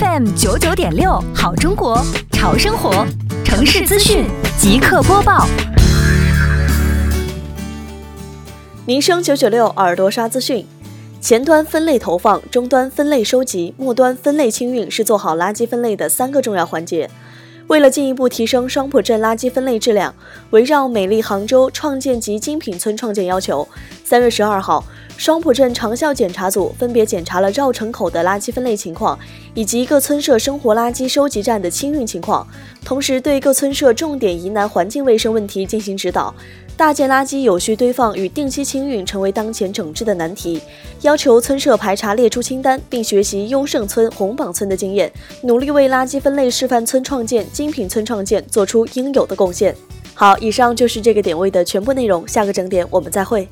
FM 九九点六，好中国，潮生活，城市资讯即刻播报。民生九九六，耳朵刷资讯。前端分类投放，终端分类收集，末端分类清运是做好垃圾分类的三个重要环节。为了进一步提升双浦镇垃圾分类质量，围绕美丽杭州创建及精品村创建要求，三月十二号，双浦镇长效检查组分别检查了绕城口的垃圾分类情况，以及各村社生活垃圾收集站的清运情况，同时对各村社重点疑难环境卫生问题进行指导。大件垃圾有序堆放与定期清运成为当前整治的难题，要求村社排查列出清单，并学习优胜村、红榜村的经验，努力为垃圾分类示范村创建、精品村创建做出应有的贡献。好，以上就是这个点位的全部内容，下个整点我们再会。